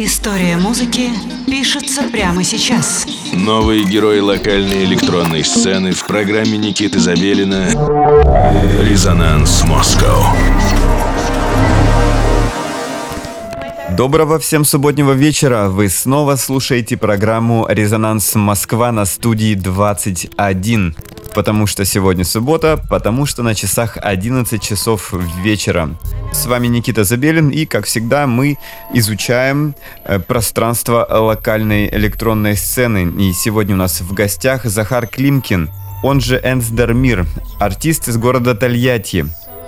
История музыки пишется прямо сейчас. Новые герои локальной электронной сцены в программе Никиты Забелина «Резонанс Москва». Доброго всем субботнего вечера. Вы снова слушаете программу «Резонанс Москва» на студии 21. Потому что сегодня суббота, потому что на часах 11 часов вечера. С вами Никита Забелин, и, как всегда, мы изучаем э, пространство локальной электронной сцены. И сегодня у нас в гостях Захар Климкин, он же Энсдермир, артист из города Тольятти.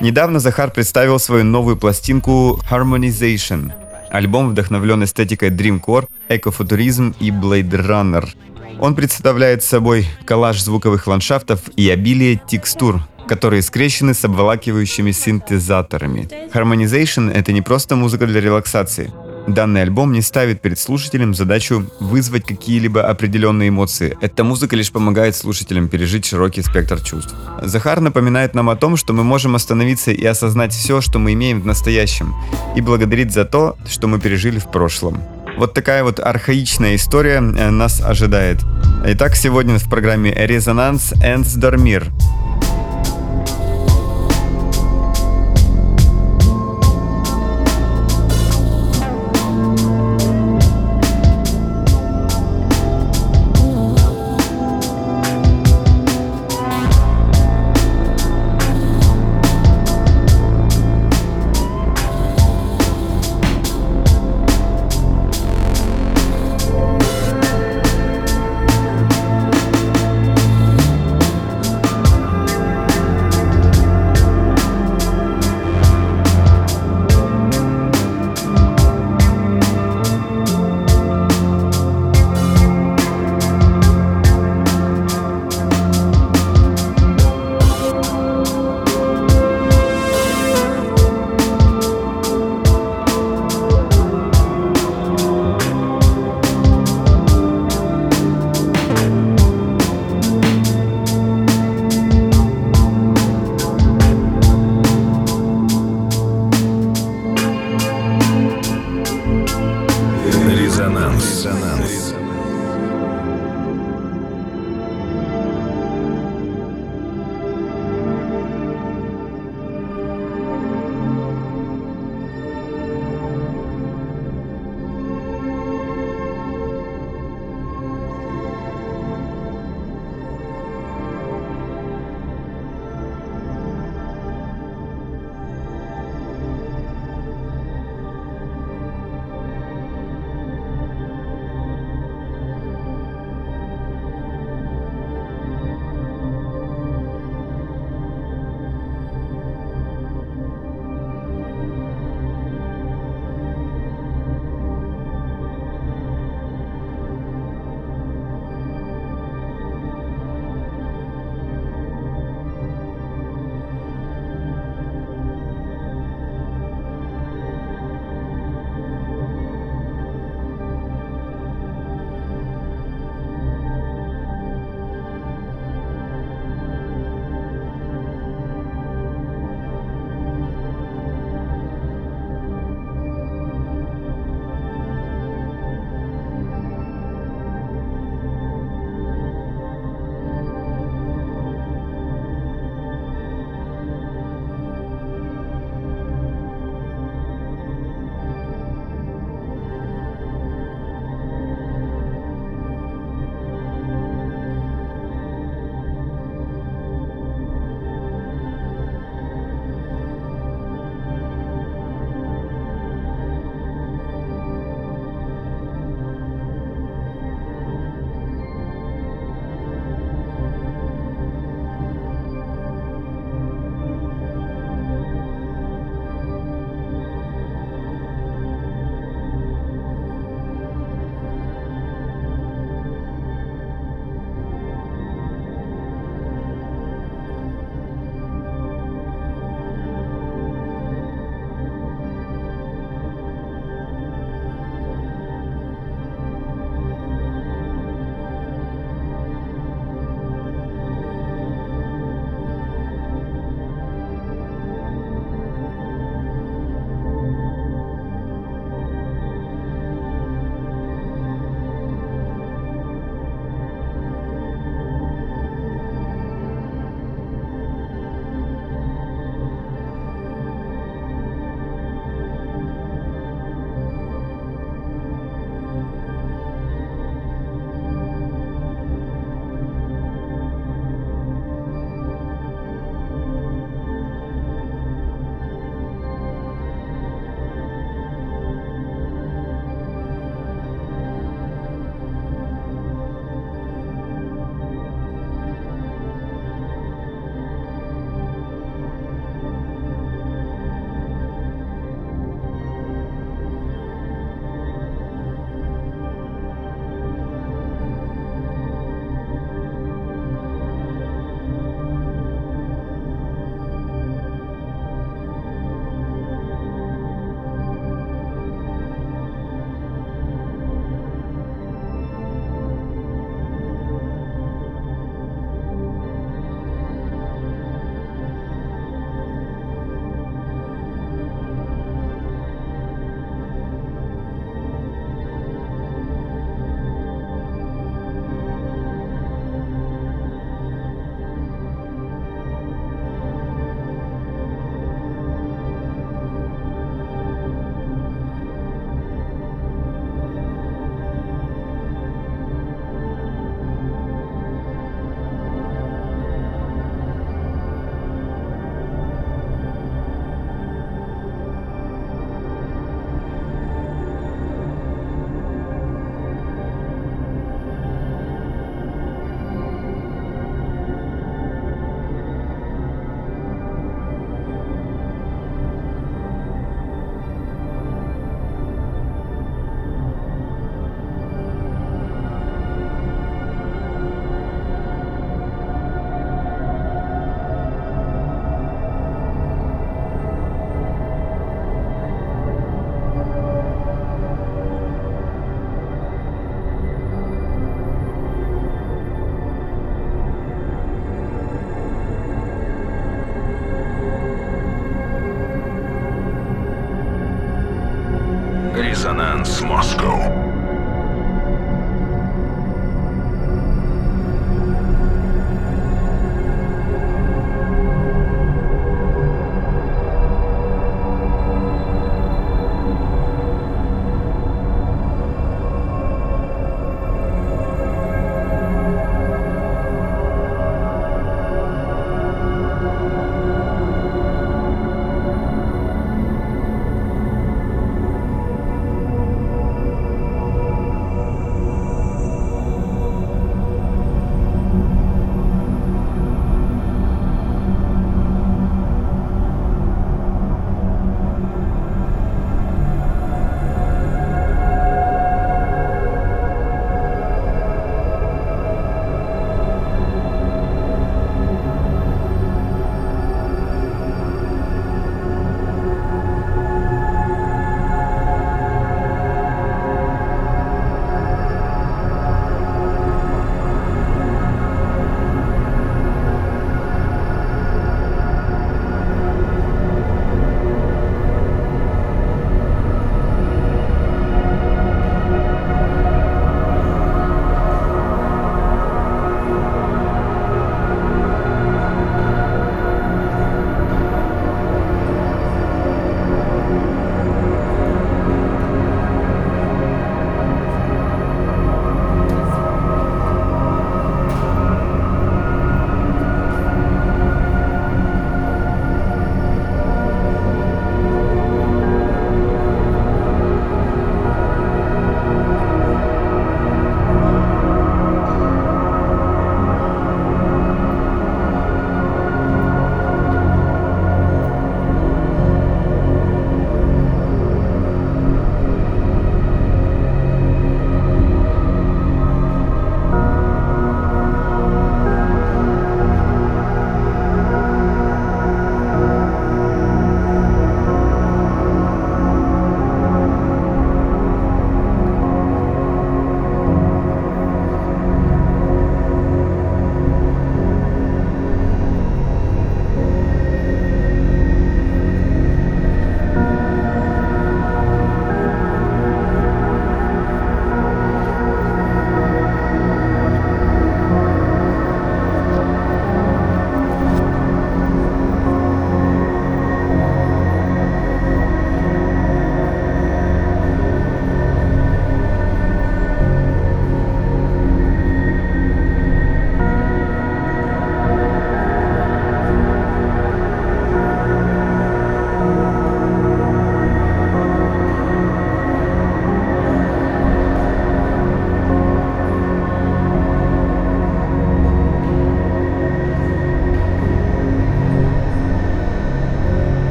Недавно Захар представил свою новую пластинку Harmonization. Альбом вдохновлен эстетикой Dreamcore, экофутуризм и Blade Runner. Он представляет собой коллаж звуковых ландшафтов и обилие текстур, которые скрещены с обволакивающими синтезаторами. Harmonization — это не просто музыка для релаксации. Данный альбом не ставит перед слушателем задачу вызвать какие-либо определенные эмоции. Эта музыка лишь помогает слушателям пережить широкий спектр чувств. Захар напоминает нам о том, что мы можем остановиться и осознать все, что мы имеем в настоящем, и благодарить за то, что мы пережили в прошлом. Вот такая вот архаичная история э, нас ожидает. Итак, сегодня в программе «Резонанс Энс Дормир».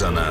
Саркисяна.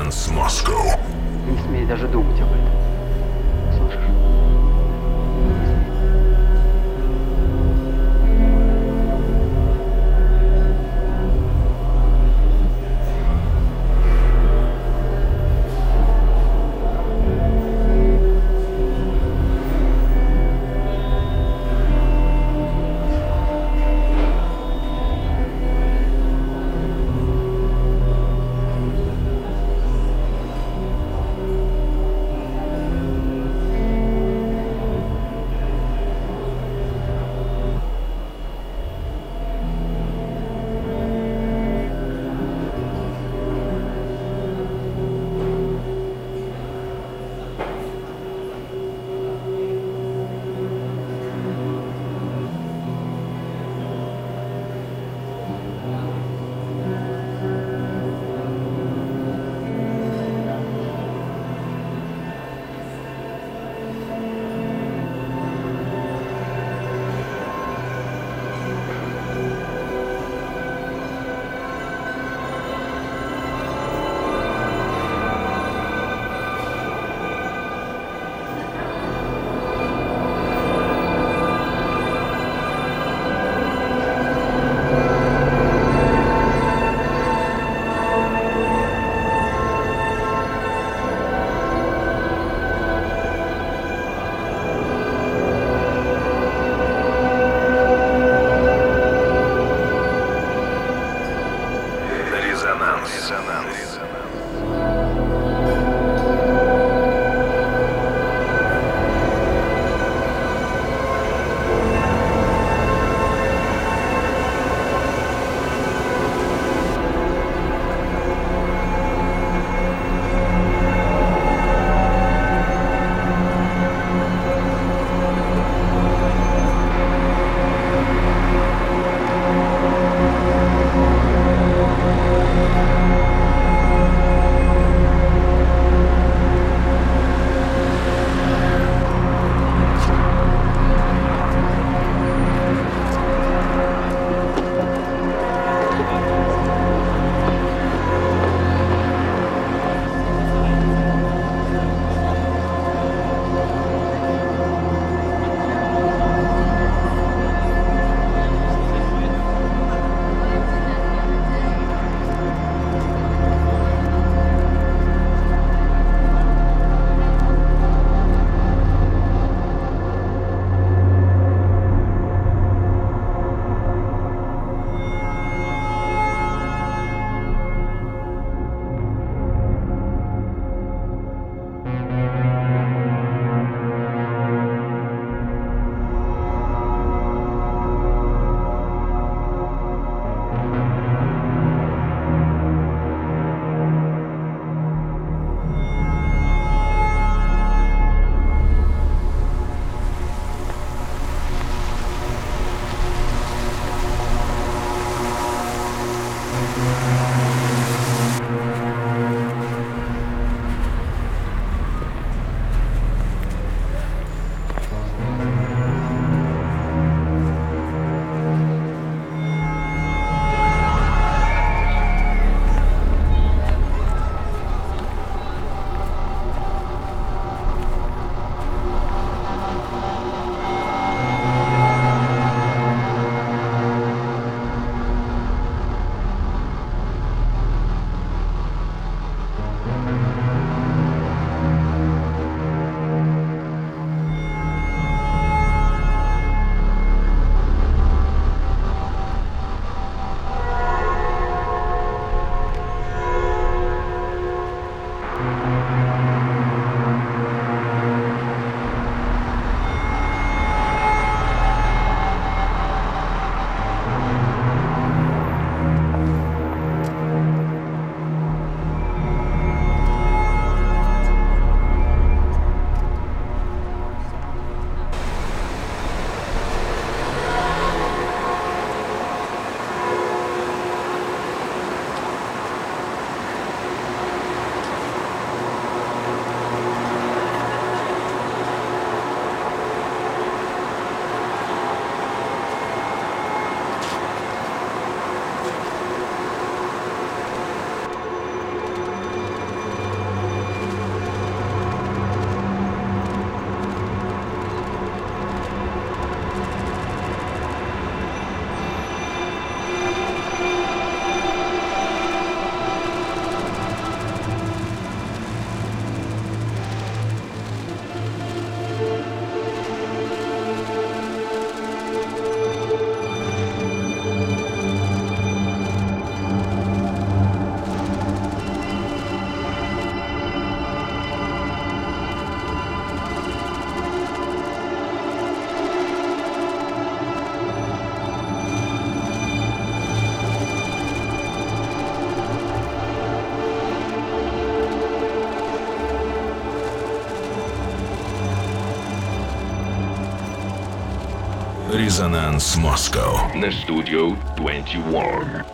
Резонанс Москва на студию 21.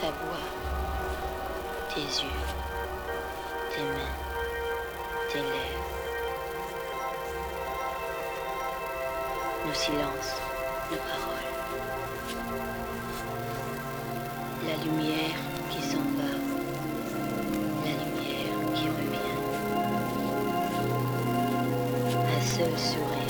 Ta voix, tes yeux, tes mains. nos silences, nos paroles, la lumière qui s'en va, la lumière qui revient, un seul sourire.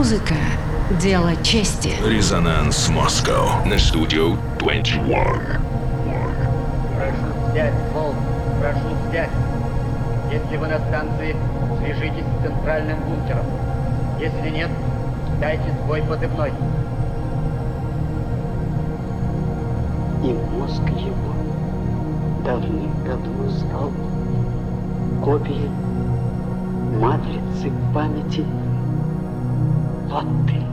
Музыка – дело чести. Резонанс Москва. На студию 21. Прошу взять, Волк, прошу взять. Если вы на станции, свяжитесь с центральным бункером. Если нет, дайте сбой позывной. и мозг его давным-давно стал копией матрицы памяти Вот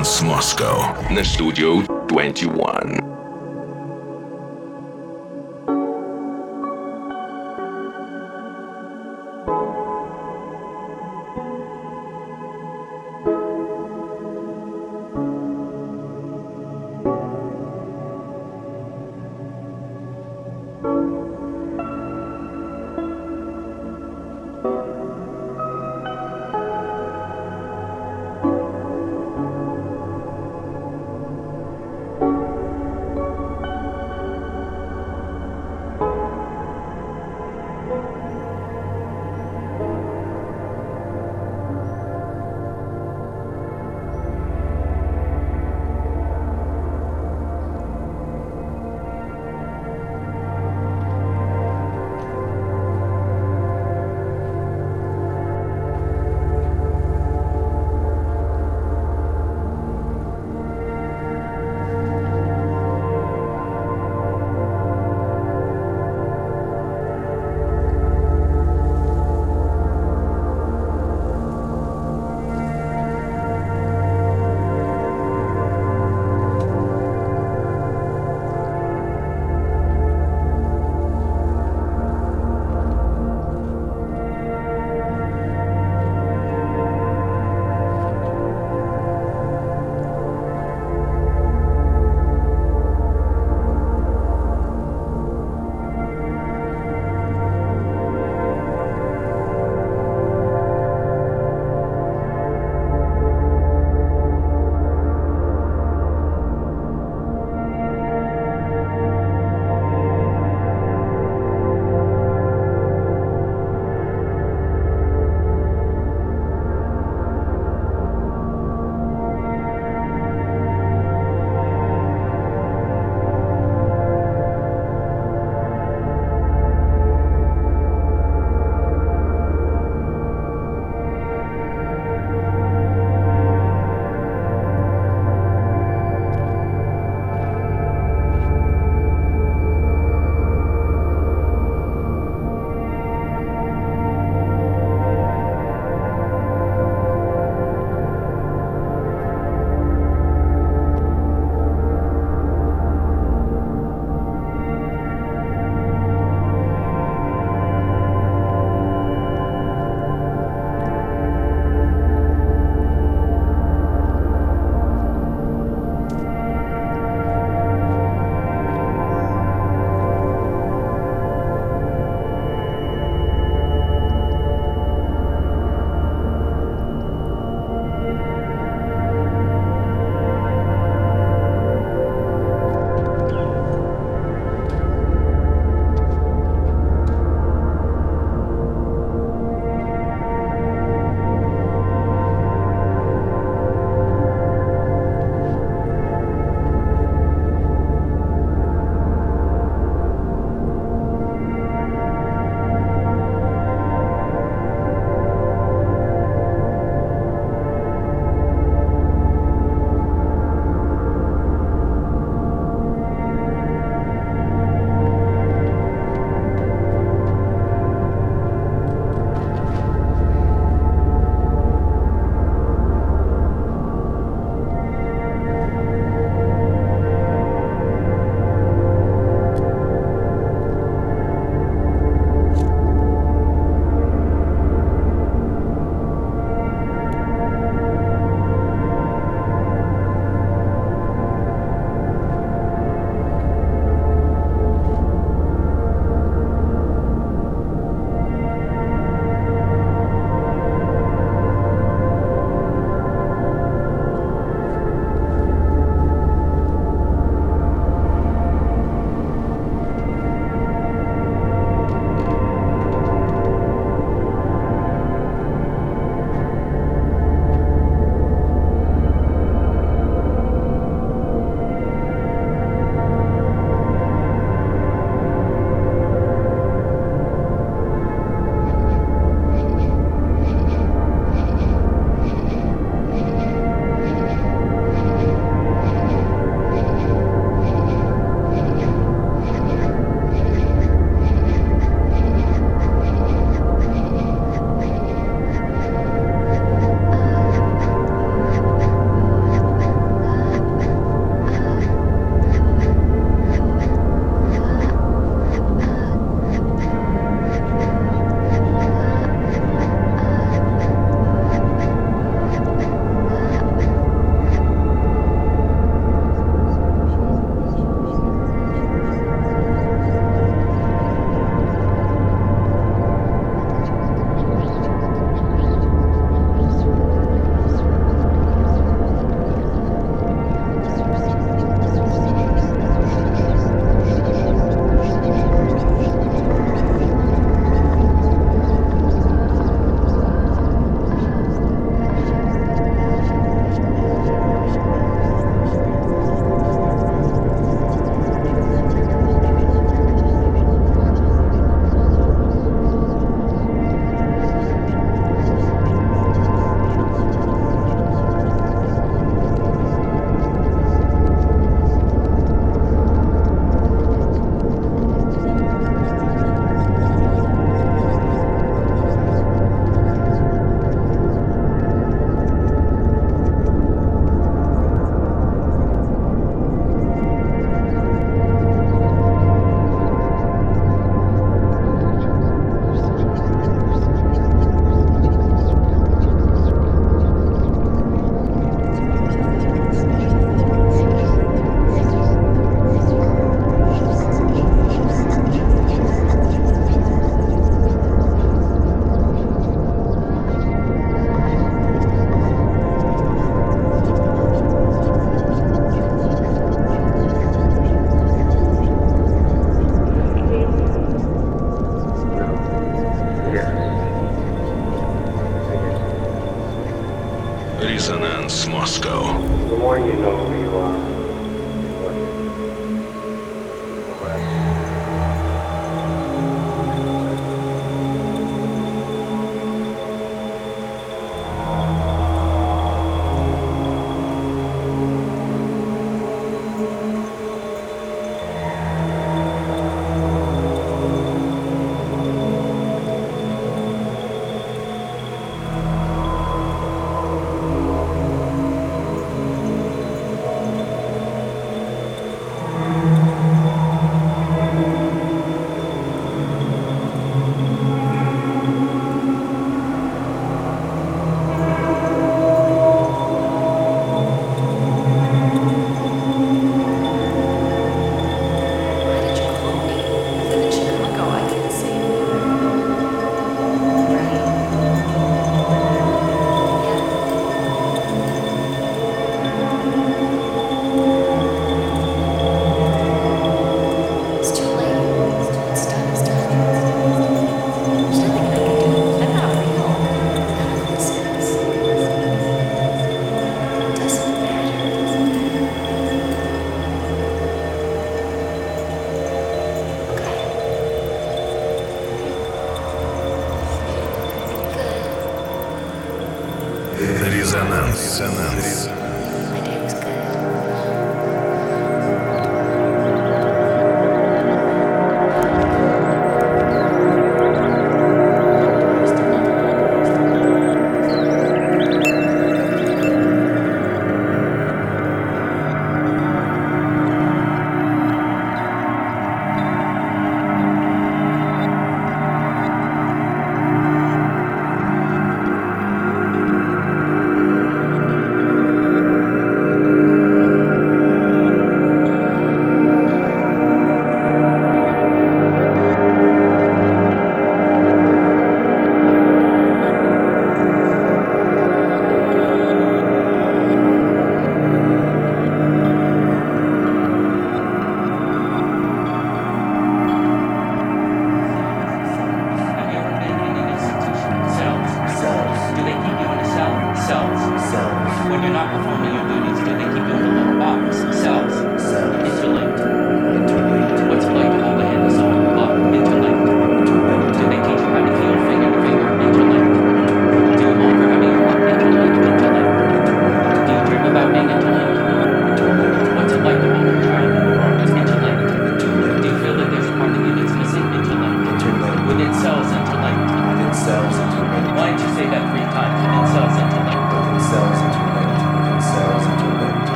ты. Резонанс Москва на Studio 21.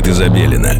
Никиты Забелина. На Studio 21.